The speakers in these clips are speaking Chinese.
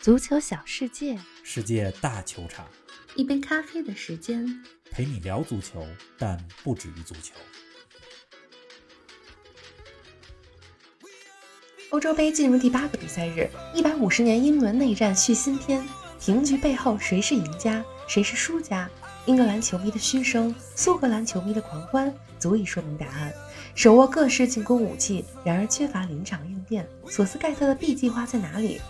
足球小世界，世界大球场，一杯咖啡的时间，陪你聊足球，但不止于足球。欧洲杯进入第八个比赛日，一百五十年英伦内战续新篇，平局背后谁是赢家，谁是输家？英格兰球迷的嘘声，苏格兰球迷的狂欢，足以说明答案。手握各式进攻武器，然而缺乏临场应变。索斯盖特的 B 计划在哪里？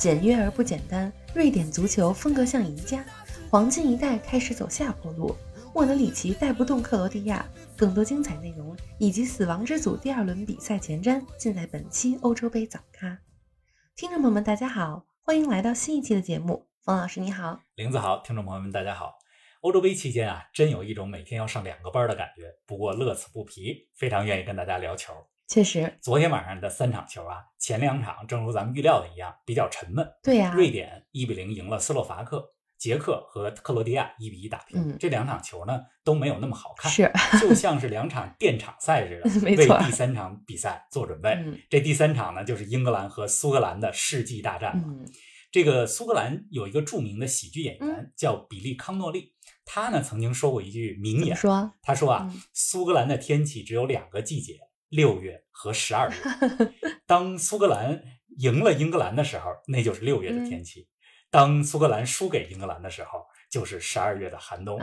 简约而不简单，瑞典足球风格像宜家，黄金一代开始走下坡路，莫德里奇带不动克罗地亚。更多精彩内容以及死亡之组第二轮比赛前瞻，尽在本期欧洲杯早咖。听众朋友们，大家好，欢迎来到新一期的节目。冯老师你好，林子好，听众朋友们大家好。欧洲杯期间啊，真有一种每天要上两个班的感觉，不过乐此不疲，非常愿意跟大家聊球。确实，昨天晚上的三场球啊，前两场正如咱们预料的一样，比较沉闷。对呀，瑞典一比零赢了斯洛伐克，捷克和克罗地亚一比一打平。这两场球呢都没有那么好看，是 就像是两场电场赛似的，为第三场比赛做准备。这第三场呢，就是英格兰和苏格兰的世纪大战了。这个苏格兰有一个著名的喜剧演员叫比利康诺利，他呢曾经说过一句名言，说他说啊，苏格兰的天气只有两个季节。六月和十二月，当苏格兰赢了英格兰的时候，那就是六月的天气；当苏格兰输给英格兰的时候，就是十二月的寒冬。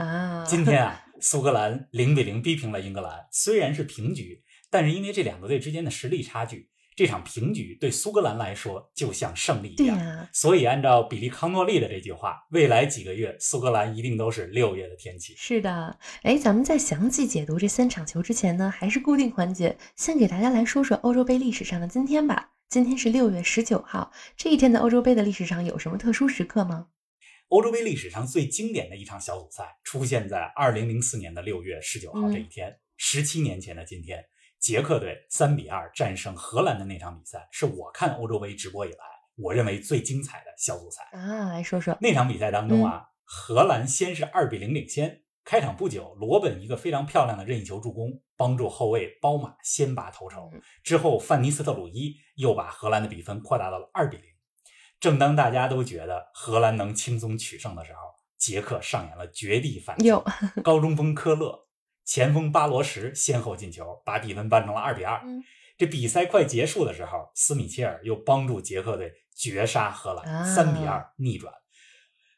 今天啊，苏格兰零比零逼平了英格兰，虽然是平局，但是因为这两个队之间的实力差距。这场平局对苏格兰来说就像胜利一样，所以按照比利康诺利的这句话，未来几个月苏格兰一定都是六月的天气。是的，哎，咱们在详细解读这三场球之前呢，还是固定环节，先给大家来说说欧洲杯历史上的今天吧。今天是六月十九号，这一天的欧洲杯的历史上有什么特殊时刻吗？欧洲杯历史上最经典的一场小组赛出现在二零零四年的六月十九号这一天，十七年前的今天。捷克队三比二战胜荷兰的那场比赛，是我看欧洲杯直播以来我认为最精彩的小组赛啊！来说说那场比赛当中啊，荷兰先是二比零领先，开场不久，罗本一个非常漂亮的任意球助攻，帮助后卫包马先拔头筹。之后，范尼斯特鲁伊又把荷兰的比分扩大到了二比零。正当大家都觉得荷兰能轻松取胜的时候，捷克上演了绝地反击，高中锋科勒。前锋巴罗什先后进球，把比分扳成了二比二。这比赛快结束的时候，斯米切尔又帮助捷克队绝杀荷兰，三比二逆转。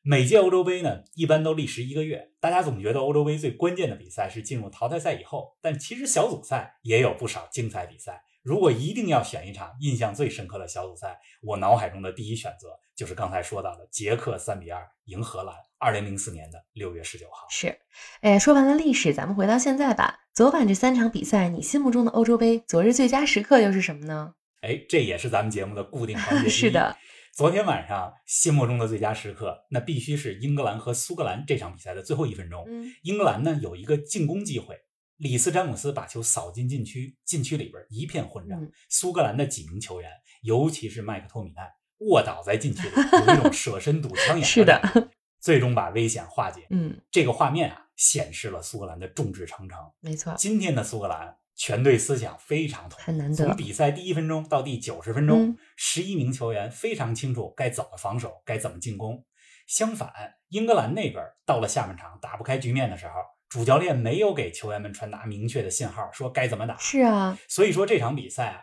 每届欧洲杯呢，一般都历时一个月。大家总觉得欧洲杯最关键的比赛是进入淘汰赛以后，但其实小组赛也有不少精彩比赛。如果一定要选一场印象最深刻的小组赛，我脑海中的第一选择就是刚才说到的捷克三比二赢荷兰，二零零四年的六月十九号。是，哎，说完了历史，咱们回到现在吧。昨晚这三场比赛，你心目中的欧洲杯昨日最佳时刻又是什么呢？哎，这也是咱们节目的固定环节。是的，昨天晚上心目中的最佳时刻，那必须是英格兰和苏格兰这场比赛的最后一分钟。嗯英格兰呢有一个进攻机会。里斯詹姆斯把球扫进禁区，禁区里边一片混战。苏格兰的几名球员，尤其是麦克托米奈，卧倒在禁区里，有一种舍身堵枪眼。是的，最终把危险化解。嗯，这个画面啊，显示了苏格兰的众志成城。没错，今天的苏格兰全队思想非常统很难得。从比赛第一分钟到第九十分钟，十一名球员非常清楚该怎么防守，该怎么进攻。相反，英格兰那边到了下半场打不开局面的时候。主教练没有给球员们传达明确的信号，说该怎么打。是啊，所以说这场比赛啊，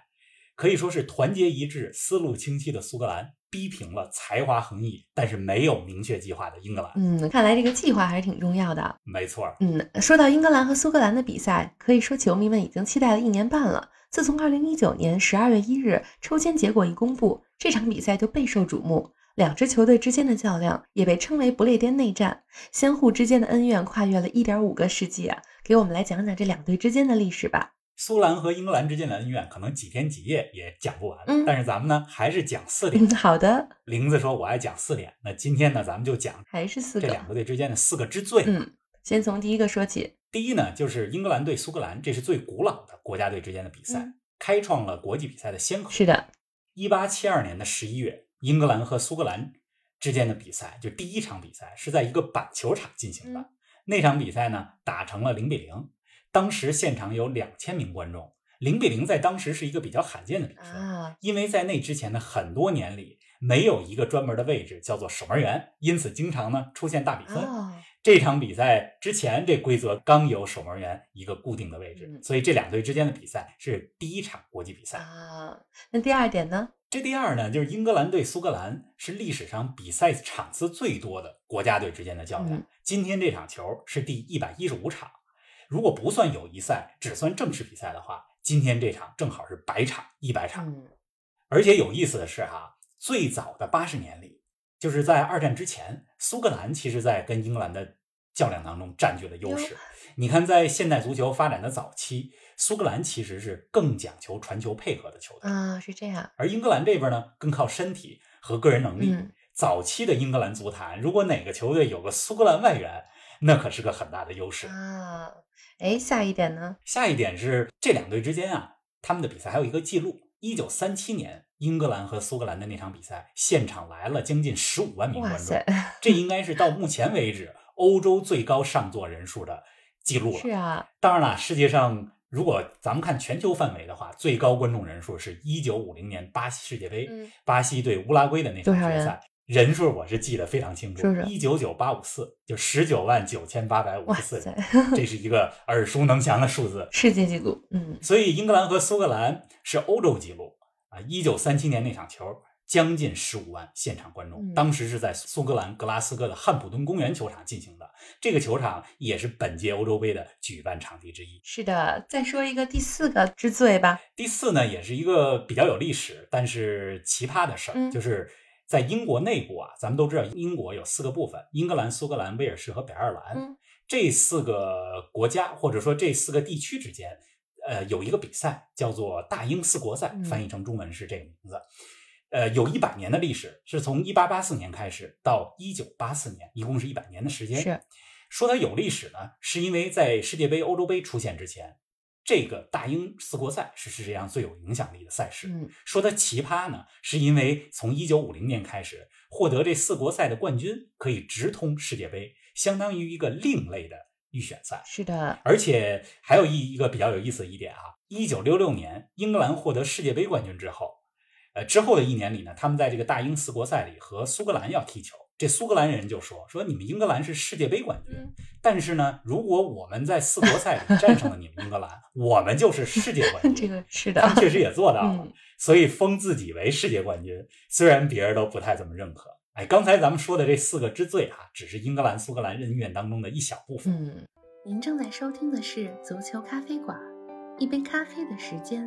可以说是团结一致、思路清晰的苏格兰逼平了才华横溢但是没有明确计划的英格兰。嗯，看来这个计划还是挺重要的。没错。嗯，说到英格兰和苏格兰的比赛，可以说球迷们已经期待了一年半了。自从2019年12月1日抽签结果一公布，这场比赛就备受瞩目。两支球队之间的较量也被称为不列颠内战，相互之间的恩怨跨越了一点五个世纪啊！给我们来讲讲这两队之间的历史吧。苏兰和英格兰之间的恩怨可能几天几夜也讲不完，嗯，但是咱们呢还是讲四点。好的，玲子说我爱讲四点，那今天呢咱们就讲还是四这两个队之间的四个之最。嗯，先从第一个说起。第一呢就是英格兰对苏格兰，这是最古老的国家队之间的比赛，开创了国际比赛的先河。是的，一八七二年的十一月。英格兰和苏格兰之间的比赛，就第一场比赛是在一个板球场进行的。那场比赛呢，打成了零比零。当时现场有两千名观众，零比零在当时是一个比较罕见的比分，因为在那之前的很多年里，没有一个专门的位置叫做守门员，因此经常呢出现大比分。哦，这场比赛之前，这规则刚有守门员一个固定的位置，嗯所以这两队之间的比赛是第一场国际比赛。啊，那第二点呢？这第二呢，就是英格兰对苏格兰是历史上比赛场次最多的国家队之间的较量。嗯今天这场球是第一百一十五场，如果不算友谊赛，只算正式比赛的话，今天这场正好是百场一百场。嗯而且有意思的是哈，最早的八十年里，就是在二战之前，苏格兰其实在跟英格兰的较量当中占据了优势。你看，在现代足球发展的早期，苏格兰其实是更讲求传球配合的球队，啊，是这样。而英格兰这边呢，更靠身体和个人能力。嗯早期的英格兰足坛，如果哪个球队有个苏格兰外援，那可是个很大的优势。啊，哎，下一点呢？下一点是这两队之间啊，他们的比赛还有一个记录：一九三七年英格兰和苏格兰的那场比赛，现场来了将近十五万名观众，，这应该是到目前为止欧洲最高上座人数的记录了。是啊，当然了，世界上如果咱们看全球范围的话，最高观众人数是一九五零年巴西世界杯，嗯巴西对乌拉圭的那场决赛。人数我是记得非常清楚一九九八五四，就十九万九千八百五十四人，，这是一个耳熟能详的数字。世界纪录，嗯所以英格兰和苏格兰是欧洲纪录啊！一九三七年那场球，将近十五万现场观众，嗯当时是在苏格兰格拉斯哥的汉普顿公园球场进行的。这个球场也是本届欧洲杯的举办场地之一。是的。再说一个第四个之最吧。第四呢，也是一个比较有历史但是奇葩的事儿，嗯就是在英国内部啊，咱们都知道英国有四个部分：英格兰、苏格兰、威尔士和北爱尔兰。嗯这四个国家或者说这四个地区之间，呃，有一个比赛叫做大英四国赛嗯，翻译成中文是这个名字。呃，有一百年的历史，是从一八八四年开始到一九八四年，一共是一百年的时间。是说它有历史呢，是因为在世界杯、欧洲杯出现之前，这个大英四国赛是世界上最有影响力的赛事。嗯说它奇葩呢，是因为从一九五零年开始，获得这四国赛的冠军可以直通世界杯，相当于一个另类的预选赛。是的，而且还有一一个比较有意思的一点啊，一九六六年英格兰获得世界杯冠军之后，呃，之后的一年里呢，他们在这个大英四国赛里和苏格兰要踢球。这苏格兰人就说说你们英格兰是世界杯冠军，嗯但是呢，如果我们在四国赛里 战胜了你们英格兰，我们就是世界冠军。这个是的他，们确实也做到了，嗯所以封自己为世界冠军，虽然别人都不太怎么认可。哎，刚才咱们说的这四个之最啊，只是英格兰、苏格兰恩怨当中的一小部分。嗯。您正在收听的是足球咖啡馆，一杯咖啡的时间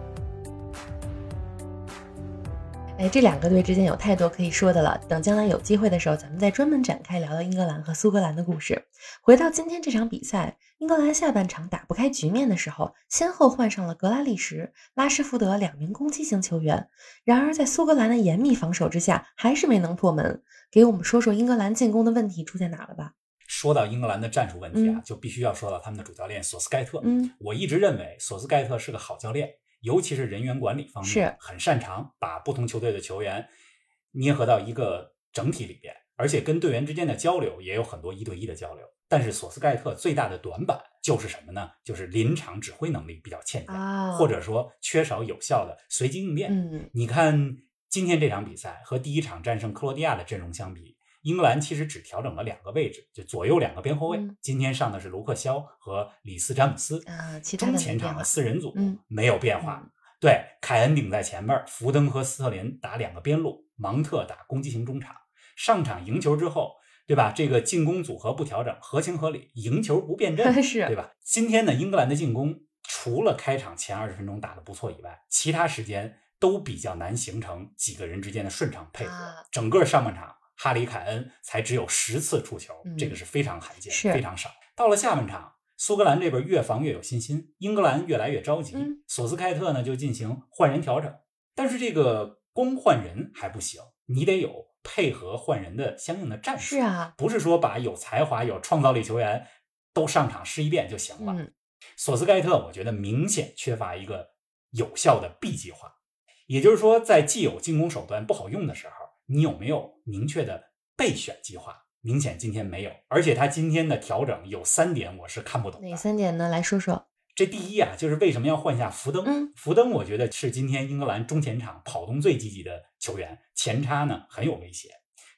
哎，这两个队之间有太多可以说的了。等将来有机会的时候，咱们再专门展开聊聊英格兰和苏格兰的故事。回到今天这场比赛，英格兰下半场打不开局面的时候，先后换上了格拉利什、拉什福德两名攻击型球员。然而，在苏格兰的严密防守之下，还是没能破门。给我们说说英格兰进攻的问题出在哪了吧？说到英格兰的战术问题啊，嗯就必须要说到他们的主教练索斯盖特。嗯，我一直认为索斯盖特是个好教练，尤其是人员管理方面是很擅长把不同球队的球员捏合到一个整体里边，而且跟队员之间的交流也有很多一对一的交流。但是索斯盖特最大的短板就是什么呢？就是临场指挥能力比较欠佳，啊，或者说缺少有效的随机应变。嗯你看今天这场比赛和第一场战胜克罗地亚的阵容相比，英格兰其实只调整了两个位置，就左右两个边后卫。嗯今天上的是卢克肖和里斯詹姆斯，啊，中前场的。四人组嗯没有变化。嗯对，凯恩顶在前面，福登和斯特林打两个边路，芒特打攻击型中场。上场赢球之后，对吧？这个进攻组合不调整，合情合理，赢球不变阵，是对吧？今天呢，英格兰的进攻除了开场前二十分钟打得不错以外，其他时间都比较难形成几个人之间的顺畅配合。啊整个上半场，哈里凯恩才只有十次触球，嗯这个是非常罕见，是非常少。到了下半场，苏格兰这边越防越有信心，英格兰越来越着急。嗯索斯盖特呢就进行换人调整，但是这个光换人还不行，你得有配合换人的相应的战术。是啊，不是说把有才华、有创造力球员都上场试一遍就行了。嗯索斯盖特，我觉得明显缺乏一个有效的 B 计划。也就是说，在既有进攻手段不好用的时候，你有没有明确的备选计划？明显今天没有，而且他今天的调整有三点我是看不懂的。哪三点呢？来说说。这第一啊，就是为什么要换下福登？嗯，福登我觉得是今天英格兰中前场跑动最积极的球员，前插呢很有威胁。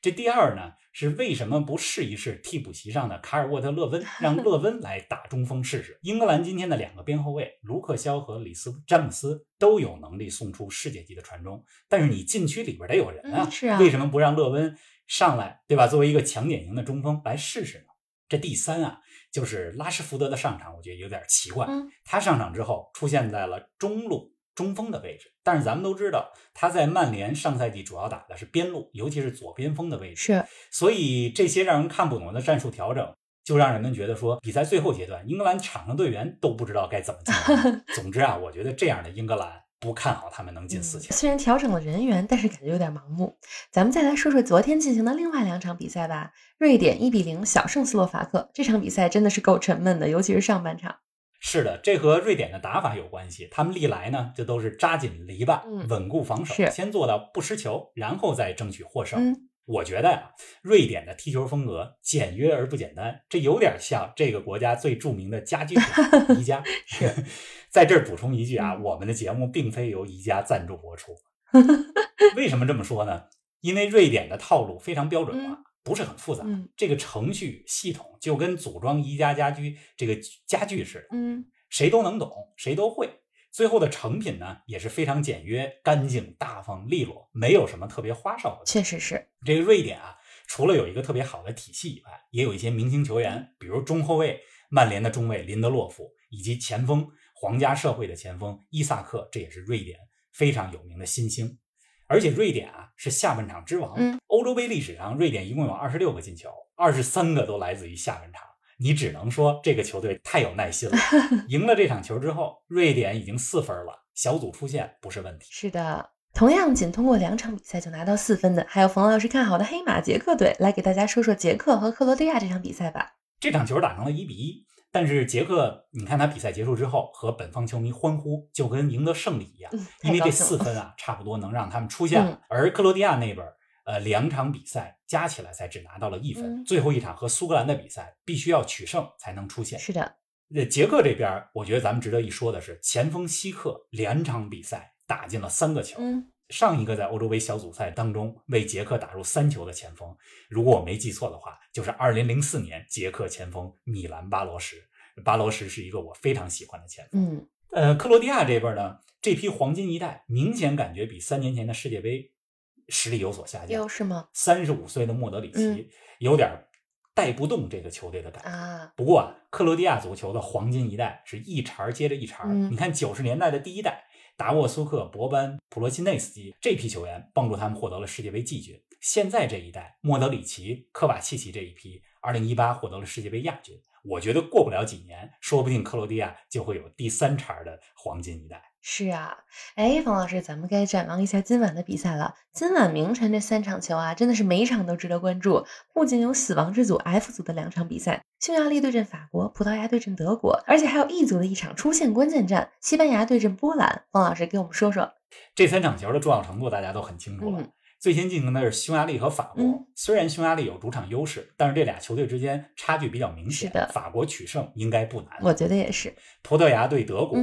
这第二呢，是为什么不试一试替补席上的卡尔沃特勒温，让勒温来打中锋试试？英格兰今天的两个边后卫卢克肖和里斯詹姆斯都有能力送出世界级的传中，但是你禁区里边得有人啊，是啊，为什么不让勒温上来，对吧？作为一个强点型的中锋来试试呢？这第三啊。就是拉什福德的上场，我觉得有点奇怪。他上场之后出现在了中路中锋的位置，但是咱们都知道他在曼联上赛季主要打的是边路，尤其是左边锋的位置。是，所以这些让人看不懂的战术调整，就让人们觉得说，比赛最后阶段，英格兰场上队员都不知道该怎么进。总之啊，我觉得这样的英格兰。不看好他们能进四强。虽然调整了人员，但是感觉有点盲目。咱们再来说说昨天进行的另外两场比赛吧。瑞典一比零小胜斯洛伐克，这场比赛真的是够沉闷的，尤其是上半场。是的，这和瑞典的打法有关系。他们历来呢，就都是扎紧篱笆，稳固防守，先做到不失球，然后再争取获胜。我觉得呀，瑞典的踢球风格简约而不简单，这有点像这个国家最著名的家居品 宜家。在这儿补充一句啊，我们的节目并非由宜家赞助播出。为什么这么说呢？因为瑞典的套路非常标准化，不是很复杂。这个程序系统就跟组装宜家家居这个家具似的，嗯，谁都能懂，谁都会。最后的成品呢，也是非常简约、干净、大方、利落，没有什么特别花哨的。确实是这个瑞典啊，除了有一个特别好的体系以外，也有一些明星球员，比如中后卫曼联的中卫林德洛夫，以及前锋皇家社会的前锋伊萨克，这也是瑞典非常有名的新星。而且瑞典啊是下半场之王，欧洲杯历史上瑞典一共有二十六个进球，二十三个都来自于下半场。你只能说这个球队太有耐心了。赢了这场球之后，瑞典已经四分了，小组出线不是问题。是的，同样仅通过两场比赛就拿到四分的，还有冯老师看好的黑马捷克队。来给大家说说捷克和克罗地亚这场比赛吧。这场球打成了一比一，但是捷克，你看他比赛结束之后和本方球迷欢呼，就跟赢得胜利一样，因为这四分啊，差不多能让他们出线了。而克罗地亚那边。呃，两场比赛加起来才只拿到了一分。最后一场和苏格兰的比赛必须要取胜才能出线。是的，那捷克这边，我觉得咱们值得一说的是，前锋希克两场比赛打进了三个球。上一个在欧洲杯小组赛当中为捷克打入三球的前锋，如果我没记错的话，就是2004年捷克前锋米兰巴罗什。巴罗什是一个我非常喜欢的前锋。嗯，呃，克罗地亚这边呢，这批黄金一代明显感觉比三年前的世界杯。实力有所下降，是吗？三十五岁的莫德里奇有点带不动这个球队的感觉啊。不过啊，克罗地亚足球的黄金一代是一茬接着一茬。你看九十年代的第一代，达沃苏克、博班、普罗钦内斯基这批球员帮助他们获得了世界杯季军。现在这一代，莫德里奇、科瓦契奇这一批，二零一八获得了世界杯亚军。我觉得过不了几年，说不定克罗地亚就会有第三茬的黄金一代。是啊，哎，冯老师，咱们该展望一下今晚的比赛了。今晚凌晨这三场球啊，真的是每一场都值得关注。不仅有死亡之组 F 组的两场比赛，匈牙利对阵法国，葡萄牙对阵德国，而且还有 E 组的一场出线关键战，西班牙对阵波兰。冯老师给我们说说这三场球的重要程度，大家都很清楚了。最先进行的是匈牙利和法国，虽然匈牙利有主场优势，但是这俩球队之间差距比较明显。是的，法国取胜应该不难。我觉得也是。葡萄牙对德国。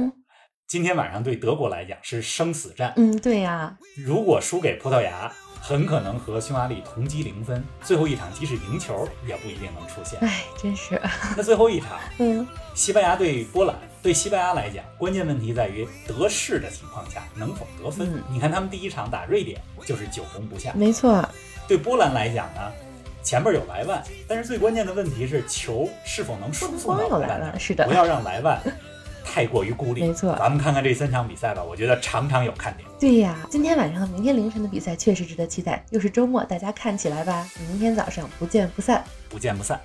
今天晚上对德国来讲是生死战。嗯，对呀。如果输给葡萄牙，很可能和匈牙利同积零分，最后一场即使赢球也不一定能出现。哎，真是。那最后一场，嗯，西班牙对波兰，对西班牙来讲，关键问题在于得势的情况下能否得分。你看他们第一场打瑞典就是久攻不下。没错。对波兰来讲呢，前面有莱万，但是最关键的问题是球是否能输送到莱万。是的。不要让莱万。太过于孤立，没错。咱们看看这三场比赛吧，我觉得场场有看点。对呀，今天晚上和明天凌晨的比赛确实值得期待。又是周末，大家看起来吧。明天早上不见不散，不见不散。